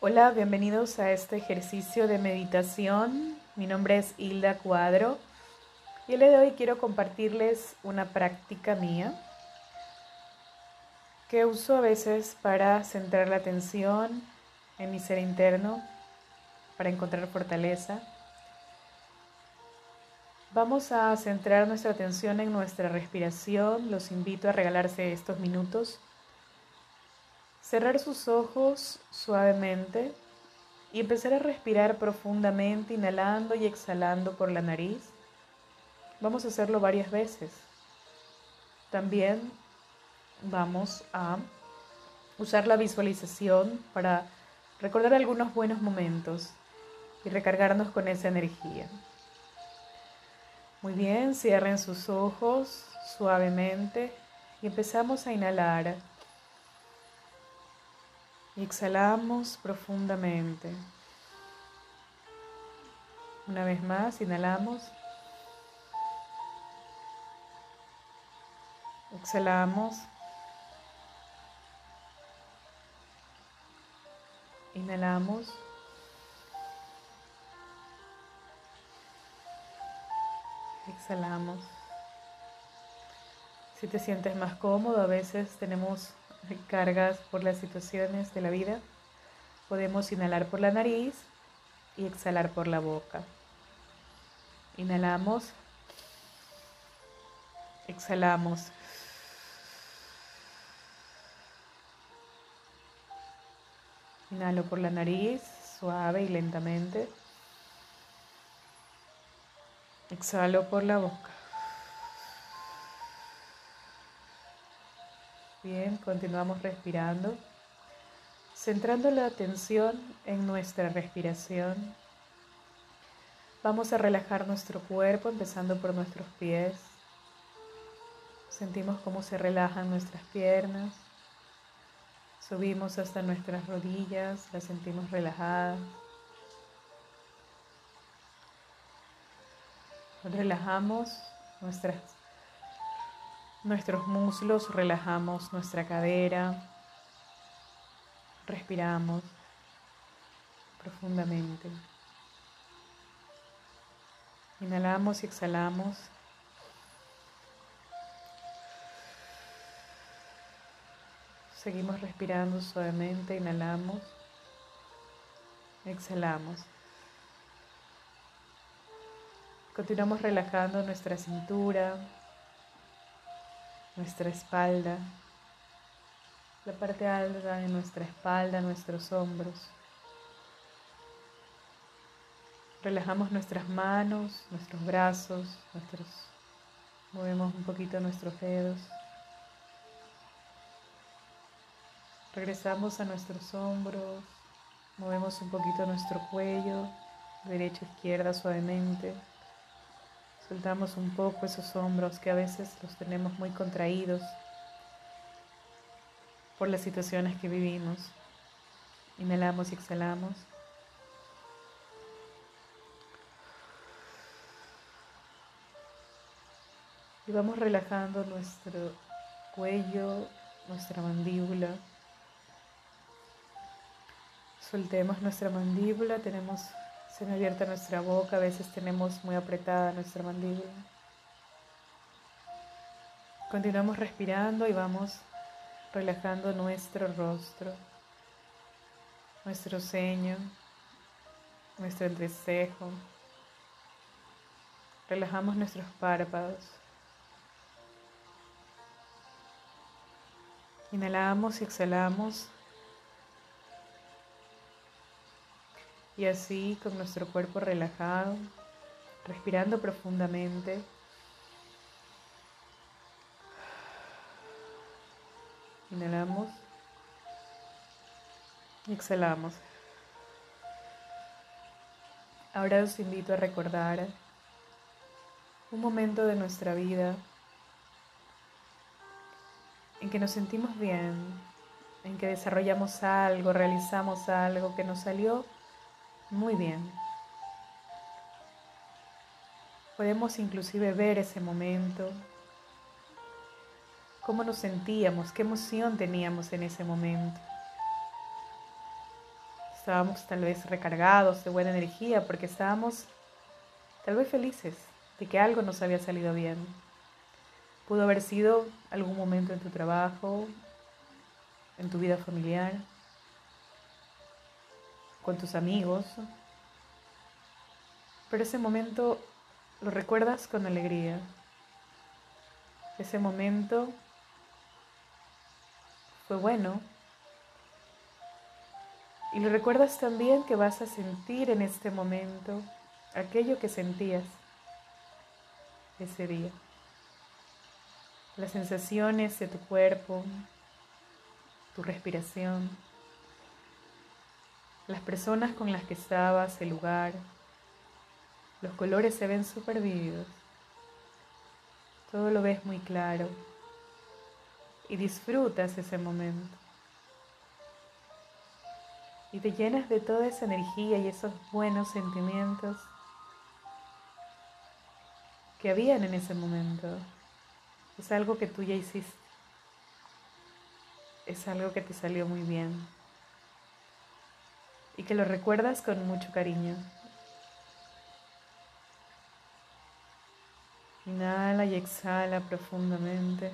Hola, bienvenidos a este ejercicio de meditación. Mi nombre es Hilda Cuadro y el día de hoy quiero compartirles una práctica mía que uso a veces para centrar la atención en mi ser interno, para encontrar fortaleza. Vamos a centrar nuestra atención en nuestra respiración. Los invito a regalarse estos minutos Cerrar sus ojos suavemente y empezar a respirar profundamente, inhalando y exhalando por la nariz. Vamos a hacerlo varias veces. También vamos a usar la visualización para recordar algunos buenos momentos y recargarnos con esa energía. Muy bien, cierren sus ojos suavemente y empezamos a inhalar exhalamos profundamente. Una vez más, inhalamos. Exhalamos. Inhalamos. Exhalamos. Si te sientes más cómodo, a veces tenemos cargas por las situaciones de la vida, podemos inhalar por la nariz y exhalar por la boca. Inhalamos, exhalamos. Inhalo por la nariz, suave y lentamente. Exhalo por la boca. Bien, continuamos respirando, centrando la atención en nuestra respiración. Vamos a relajar nuestro cuerpo empezando por nuestros pies. Sentimos cómo se relajan nuestras piernas. Subimos hasta nuestras rodillas, las sentimos relajadas. Relajamos nuestras nuestros muslos, relajamos nuestra cadera, respiramos profundamente. Inhalamos y exhalamos. Seguimos respirando suavemente, inhalamos, exhalamos. Continuamos relajando nuestra cintura, nuestra espalda, la parte alta de nuestra espalda, nuestros hombros. Relajamos nuestras manos, nuestros brazos, nuestros movemos un poquito nuestros dedos. Regresamos a nuestros hombros, movemos un poquito nuestro cuello, derecha, izquierda, suavemente. Soltamos un poco esos hombros que a veces los tenemos muy contraídos por las situaciones que vivimos. Inhalamos y exhalamos. Y vamos relajando nuestro cuello, nuestra mandíbula. Soltemos nuestra mandíbula, tenemos se me abierta nuestra boca, a veces tenemos muy apretada nuestra mandíbula. Continuamos respirando y vamos relajando nuestro rostro, nuestro ceño, nuestro entrecejo. Relajamos nuestros párpados. Inhalamos y exhalamos Y así con nuestro cuerpo relajado, respirando profundamente. Inhalamos y exhalamos. Ahora os invito a recordar un momento de nuestra vida en que nos sentimos bien, en que desarrollamos algo, realizamos algo que nos salió muy bien. Podemos inclusive ver ese momento, cómo nos sentíamos, qué emoción teníamos en ese momento. estábamos tal vez recargados de buena energía porque estábamos tal vez felices de que algo nos había salido bien. Pudo haber sido algún momento en tu trabajo, en tu vida familiar, con tus amigos, pero ese momento lo recuerdas con alegría. Ese momento fue bueno. Y lo recuerdas también que vas a sentir en este momento aquello que sentías ese día. Las sensaciones de tu cuerpo, tu respiración, las personas con las que estabas, el lugar. Los colores se ven súper vividos. Todo lo ves muy claro y disfrutas ese momento. Y te llenas de toda esa energía y esos buenos sentimientos que habían en ese momento. Es algo que tú ya hiciste. Es algo que te salió muy bien. Y que lo recuerdas con mucho cariño. Inhala y exhala profundamente.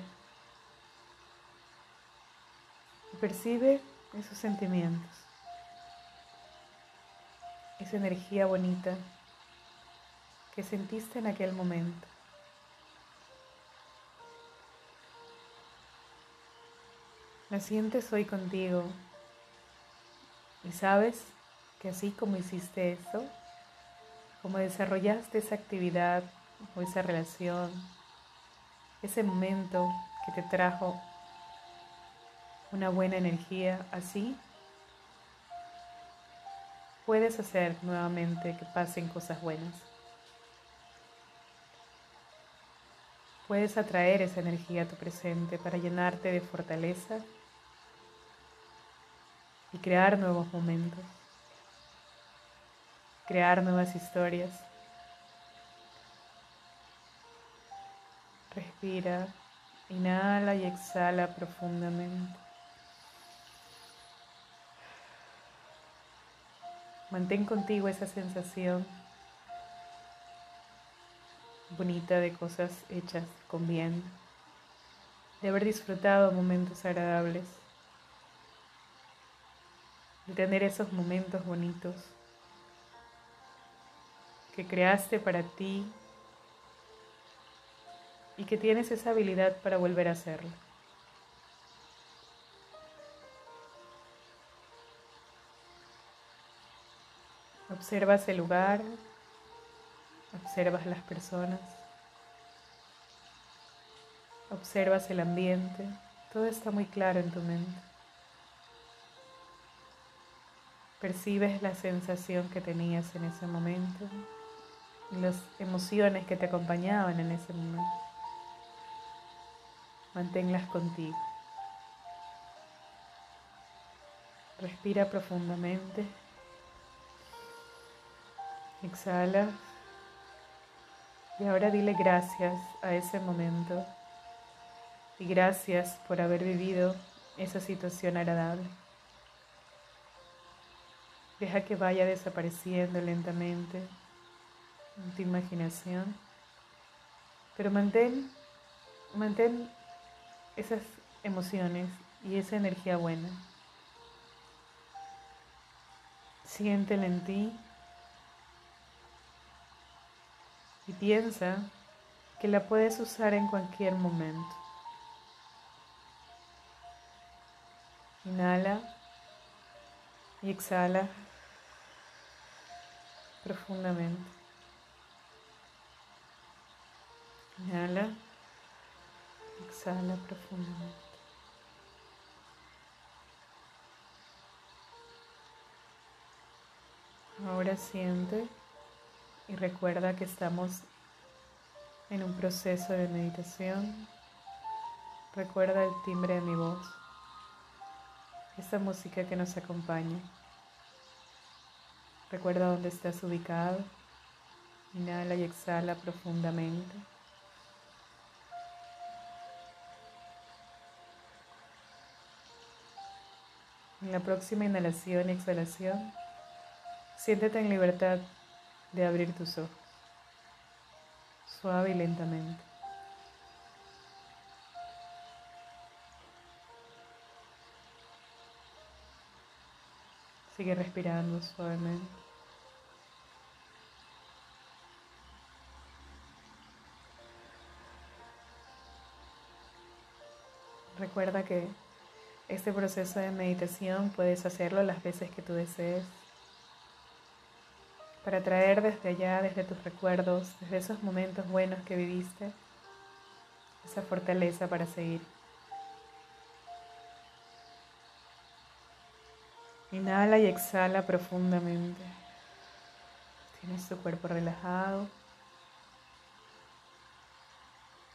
Y percibe esos sentimientos. Esa energía bonita que sentiste en aquel momento. La sientes hoy contigo y sabes que así como hiciste eso, como desarrollaste esa actividad o esa relación, ese momento que te trajo una buena energía, así puedes hacer nuevamente que pasen cosas buenas. Puedes atraer esa energía a tu presente para llenarte de fortaleza y crear nuevos momentos, crear nuevas historias. Respira, inhala y exhala profundamente. Mantén contigo esa sensación bonita de cosas hechas con bien, de haber disfrutado momentos agradables, de tener esos momentos bonitos que creaste para ti y que tienes esa habilidad para volver a hacerlo. Observas el lugar, observas las personas, observas el ambiente, todo está muy claro en tu mente. Percibes la sensación que tenías en ese momento las emociones que te acompañaban en ese momento. Manténlas contigo. Respira profundamente. Exhala. Y ahora dile gracias a ese momento. Y gracias por haber vivido esa situación agradable. Deja que vaya desapareciendo lentamente en tu imaginación. Pero mantén, mantén esas emociones y esa energía buena. Siéntela en ti y piensa que la puedes usar en cualquier momento. Inhala y exhala profundamente. Inhala, exhala profundamente. Ahora siente y recuerda que estamos en un proceso de meditación. Recuerda el timbre de mi voz, esta música que nos acompaña. Recuerda dónde estás ubicado. Inhala y exhala profundamente. En la próxima inhalación y exhalación, Siéntete en libertad de abrir tus ojos, suave y lentamente. Sigue respirando suavemente. Recuerda que este proceso de meditación puedes hacerlo las veces que tú desees para traer desde allá, desde tus recuerdos, desde esos momentos buenos que viviste, esa fortaleza para seguir. Inhala y exhala profundamente. Tienes tu cuerpo relajado.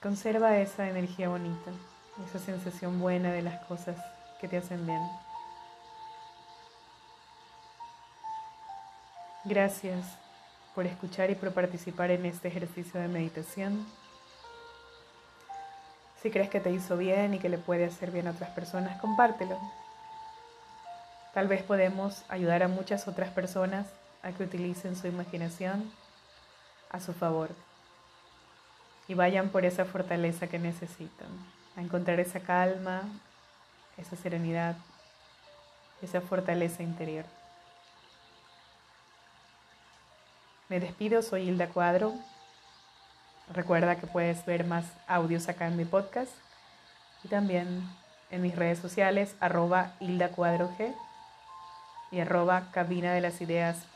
Conserva esa energía bonita, esa sensación buena de las cosas que te hacen bien. Gracias por escuchar y por participar en este ejercicio de meditación. Si crees que te hizo bien y que le puede hacer bien a otras personas, compártelo. Tal vez podemos ayudar a muchas otras personas a que utilicen su imaginación a su favor y vayan por esa fortaleza que necesitan, a encontrar esa calma, esa serenidad, esa fortaleza interior. Me despido, soy Hilda Cuadro. Recuerda que puedes ver más audios acá en mi podcast y también en mis redes sociales, arroba Hilda Cuadro G y arroba cabina de las ideas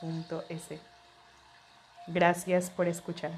Gracias por escuchar.